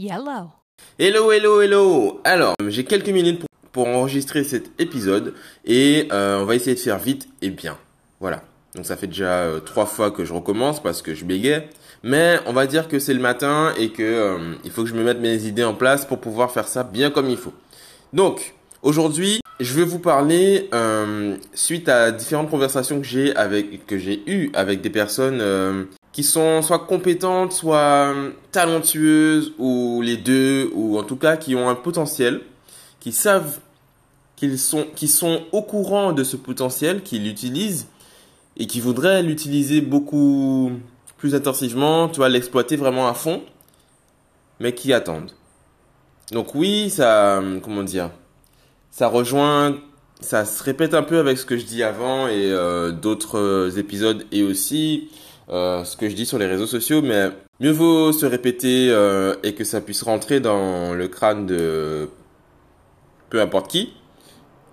Yellow. Hello, hello, hello Alors, j'ai quelques minutes pour, pour enregistrer cet épisode et euh, on va essayer de faire vite et bien. Voilà. Donc ça fait déjà euh, trois fois que je recommence parce que je bégayais. Mais on va dire que c'est le matin et que euh, il faut que je me mette mes idées en place pour pouvoir faire ça bien comme il faut. Donc, aujourd'hui, je vais vous parler suite à différentes conversations que j'ai avec que j'ai eues avec des personnes qui sont soit compétentes, soit talentueuses ou les deux ou en tout cas qui ont un potentiel, qui savent qu'ils sont qui sont au courant de ce potentiel, qui l'utilisent et qui voudraient l'utiliser beaucoup plus intensivement, tu vois, l'exploiter vraiment à fond, mais qui attendent. Donc oui, ça, comment dire, ça rejoint, ça se répète un peu avec ce que je dis avant et euh, d'autres euh, épisodes et aussi euh, ce que je dis sur les réseaux sociaux, mais mieux vaut se répéter euh, et que ça puisse rentrer dans le crâne de peu importe qui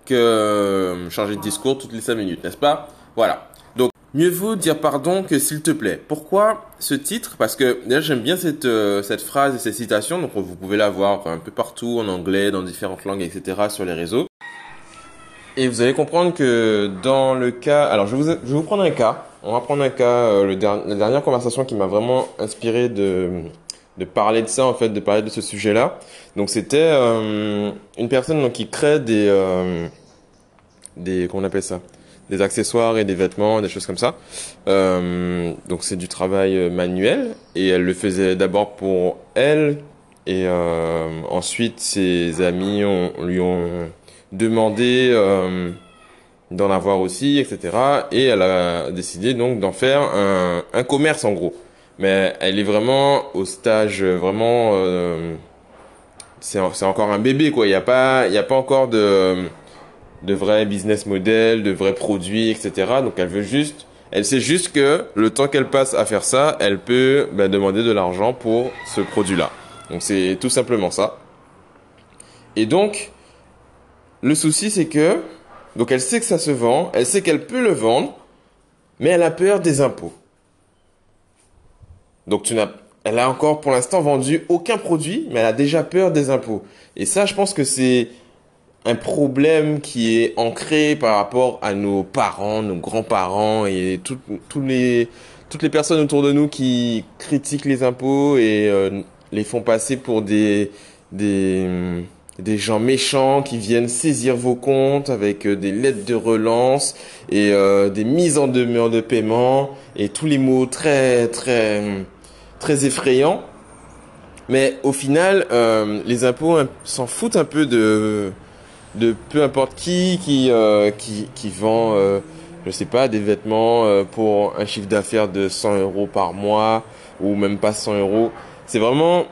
que euh, changer de discours toutes les 5 minutes, n'est-ce pas? Voilà. Donc, mieux vaut dire pardon que s'il te plaît. Pourquoi ce titre? Parce que déjà j'aime bien cette euh, cette phrase et cette citation, donc vous pouvez la voir un peu partout en anglais, dans différentes langues, etc. sur les réseaux. Et vous allez comprendre que dans le cas, alors je vous, je vais vous prendre un cas. On va prendre un cas, euh, le der- la dernière conversation qui m'a vraiment inspiré de de parler de ça en fait, de parler de ce sujet-là. Donc c'était euh, une personne qui crée des euh, des comment on appelle ça? Des accessoires et des vêtements, des choses comme ça. Euh, donc c'est du travail euh, manuel et elle le faisait d'abord pour elle et euh, ensuite ses amis ont, lui ont demandé euh, d'en avoir aussi, etc. Et elle a décidé donc d'en faire un, un commerce en gros. Mais elle est vraiment au stage euh, vraiment euh, c'est encore un bébé quoi. Il y a pas il y a pas encore de de vrais business models, de vrais produits, etc. Donc elle veut juste, elle sait juste que le temps qu'elle passe à faire ça, elle peut ben, demander de l'argent pour ce produit-là. Donc c'est tout simplement ça. Et donc, le souci c'est que, donc elle sait que ça se vend, elle sait qu'elle peut le vendre, mais elle a peur des impôts. Donc tu n'as, elle a encore pour l'instant vendu aucun produit, mais elle a déjà peur des impôts. Et ça, je pense que c'est un problème qui est ancré par rapport à nos parents, nos grands-parents et toutes les personnes autour de nous qui critiquent les impôts et euh, les font passer pour des, des, des gens méchants qui viennent saisir vos comptes avec euh, des lettres de relance et euh, des mises en demeure de paiement et tous les mots très, très, très effrayants. Mais au final, euh, les impôts hein, s'en foutent un peu de, de peu importe qui qui euh, qui, qui vend euh, je sais pas des vêtements euh, pour un chiffre d'affaires de 100 euros par mois ou même pas 100 euros c'est vraiment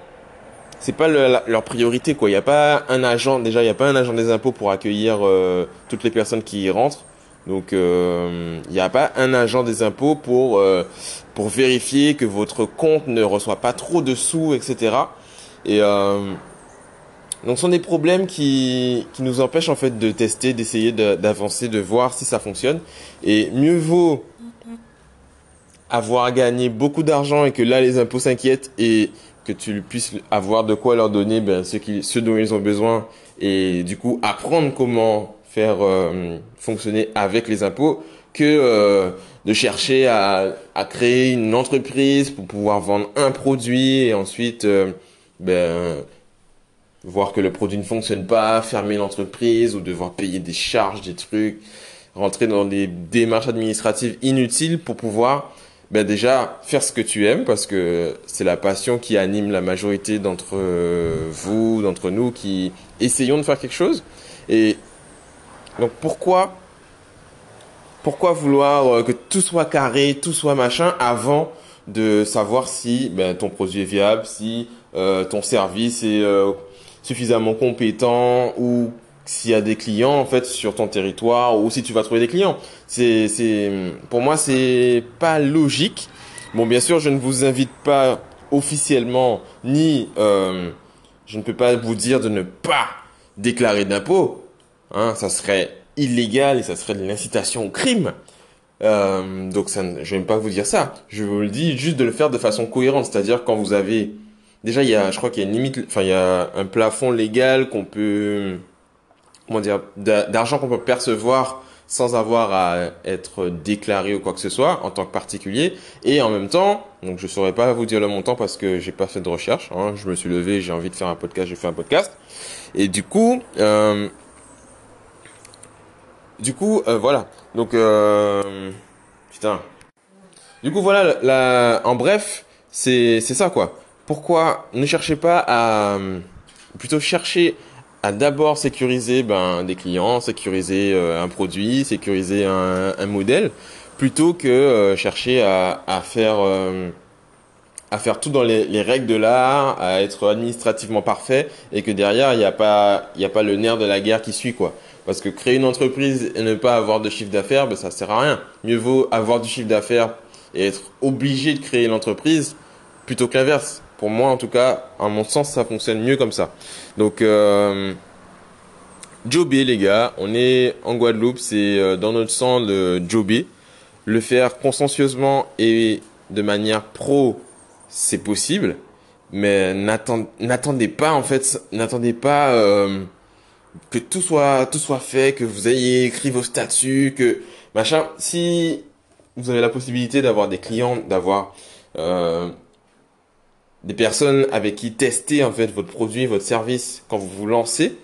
c'est pas le- la- leur priorité quoi. Il y a pas un agent déjà il y a pas un agent des impôts pour accueillir euh, toutes les personnes qui y rentrent. Donc euh, il n'y a pas un agent des impôts pour euh, pour vérifier que votre compte ne reçoit pas trop de sous etc et euh, donc, ce sont des problèmes qui, qui nous empêchent en fait de tester, d'essayer de- d'avancer, de voir si ça fonctionne. Et mieux vaut avoir gagné beaucoup d'argent et que là les impôts s'inquiètent et que tu puisses avoir de quoi leur donner ben, ce, qui, ce dont ils ont besoin et du coup apprendre comment faire euh, fonctionner avec les impôts que euh, de chercher à, à créer une entreprise pour pouvoir vendre un produit et ensuite euh, ben, voir que le produit ne fonctionne pas, fermer l'entreprise ou devoir payer des charges, des trucs, rentrer dans des démarches administratives inutiles pour pouvoir ben déjà faire ce que tu aimes parce que c'est la passion qui anime la majorité d'entre euh, vous, d'entre nous qui essayons de faire quelque chose. Et donc pourquoi pourquoi vouloir euh, que tout soit carré, tout soit machin avant de savoir si ben, ton produit est viable, si euh, ton service est euh, suffisamment compétent ou s'il y a des clients en fait sur ton territoire ou si tu vas trouver des clients. C'est c'est pour moi c'est pas logique. Bon bien sûr je ne vous invite pas officiellement ni euh, je ne peux pas vous dire de ne pas déclarer d'impôts. Hein, ça serait illégal et ça serait de l'incitation au crime. Euh, donc ça, je vais pas vous dire ça. Je vous le dis juste de le faire de façon cohérente, c'est-à-dire quand vous avez déjà il y a, je crois qu'il y a une limite, enfin il y a un plafond légal qu'on peut, comment dire, d'argent qu'on peut percevoir sans avoir à être déclaré ou quoi que ce soit en tant que particulier. Et en même temps, donc je saurais pas vous dire le montant parce que j'ai pas fait de recherche. Hein. Je me suis levé, j'ai envie de faire un podcast, j'ai fait un podcast. Et du coup, euh, du coup, euh, voilà. Donc, euh, putain. Du coup, voilà. La, en bref, c'est c'est ça quoi. Pourquoi ne cherchez pas à plutôt chercher à d'abord sécuriser ben, des clients, sécuriser euh, un produit, sécuriser un, un modèle, plutôt que euh, chercher à, à faire euh, à faire tout dans les, les règles de l'art, à être administrativement parfait, et que derrière il n'y a pas il a pas le nerf de la guerre qui suit quoi. Parce que créer une entreprise et ne pas avoir de chiffre d'affaires, ben, ça sert à rien. Mieux vaut avoir du chiffre d'affaires et être obligé de créer l'entreprise plutôt que l'inverse. Pour moi, en tout cas, à mon sens, ça fonctionne mieux comme ça. Donc, euh, les gars, on est en Guadeloupe, c'est euh, dans notre sang le Jobé. Le faire consciencieusement et de manière pro, c'est possible, mais n'attendez pas en fait, n'attendez pas euh, que tout soit tout soit fait, que vous ayez écrit vos statuts, que machin. Si vous avez la possibilité d'avoir des clients, d'avoir euh, des personnes avec qui tester en fait votre produit, votre service quand vous vous lancez,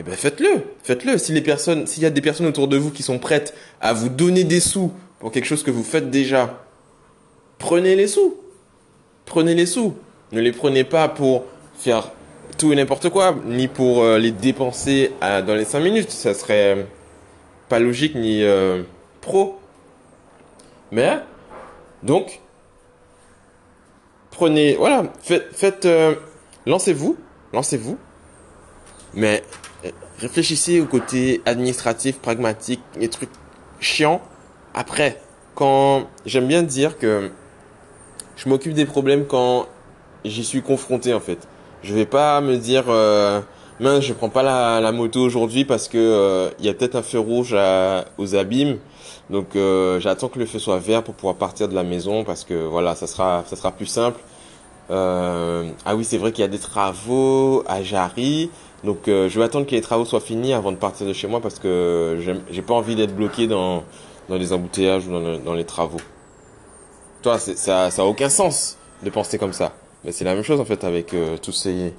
eh ben faites-le, faites-le. Si les personnes, s'il y a des personnes autour de vous qui sont prêtes à vous donner des sous pour quelque chose que vous faites déjà, prenez les sous. Prenez les sous. Ne les prenez pas pour faire tout et n'importe quoi, ni pour euh, les dépenser dans les 5 minutes. Ça serait pas logique ni euh, pro. Mais, donc, prenez, voilà, faites, euh, lancez-vous, lancez-vous, mais euh, réfléchissez au côté administratif, pragmatique, les trucs chiants après. Quand j'aime bien dire que je m'occupe des problèmes quand j'y suis confronté en fait. Je vais pas me dire euh, mince, je prends pas la, moto aujourd'hui parce que il y a peut-être un feu rouge aux abîmes donc j'attends que le feu soit vert pour pouvoir partir de la maison parce que voilà, ça sera ça sera plus simple. Euh, ah oui, c'est vrai qu'il y a des travaux à Jarry. Donc euh, je vais attendre que les travaux soient finis avant de partir de chez moi parce que j'ai pas envie d'être bloqué dans dans les embouteillages ou dans, les travaux. Toi, ça ça a aucun sens de penser comme ça. Mais c'est la même chose en fait avec tous ces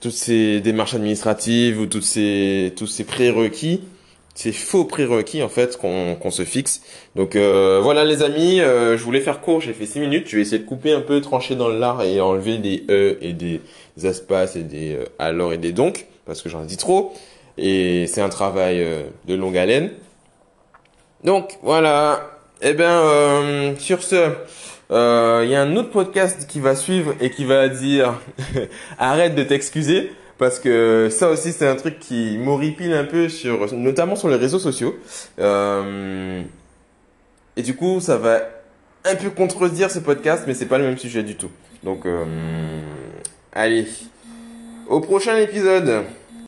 toutes ces démarches administratives ou toutes ces tous ces prérequis ces faux prérequis en fait qu'on se fixe. Donc euh, voilà les amis, euh, je voulais faire court, j'ai fait 6 minutes, je vais essayer de couper un peu, trancher dans l'art et enlever des e et des espaces et des euh, alors et des donc parce que j'en dis trop et c'est un travail de longue haleine. Donc voilà. Eh ben sur ce il y a un autre podcast qui va suivre et qui va dire arrête de t'excuser parce que ça aussi c'est un truc qui m'horripile un peu sur notamment sur les réseaux sociaux. Euh, et du coup ça va un peu contredire ce podcast mais c'est pas le même sujet du tout. Donc euh, allez. Au prochain épisode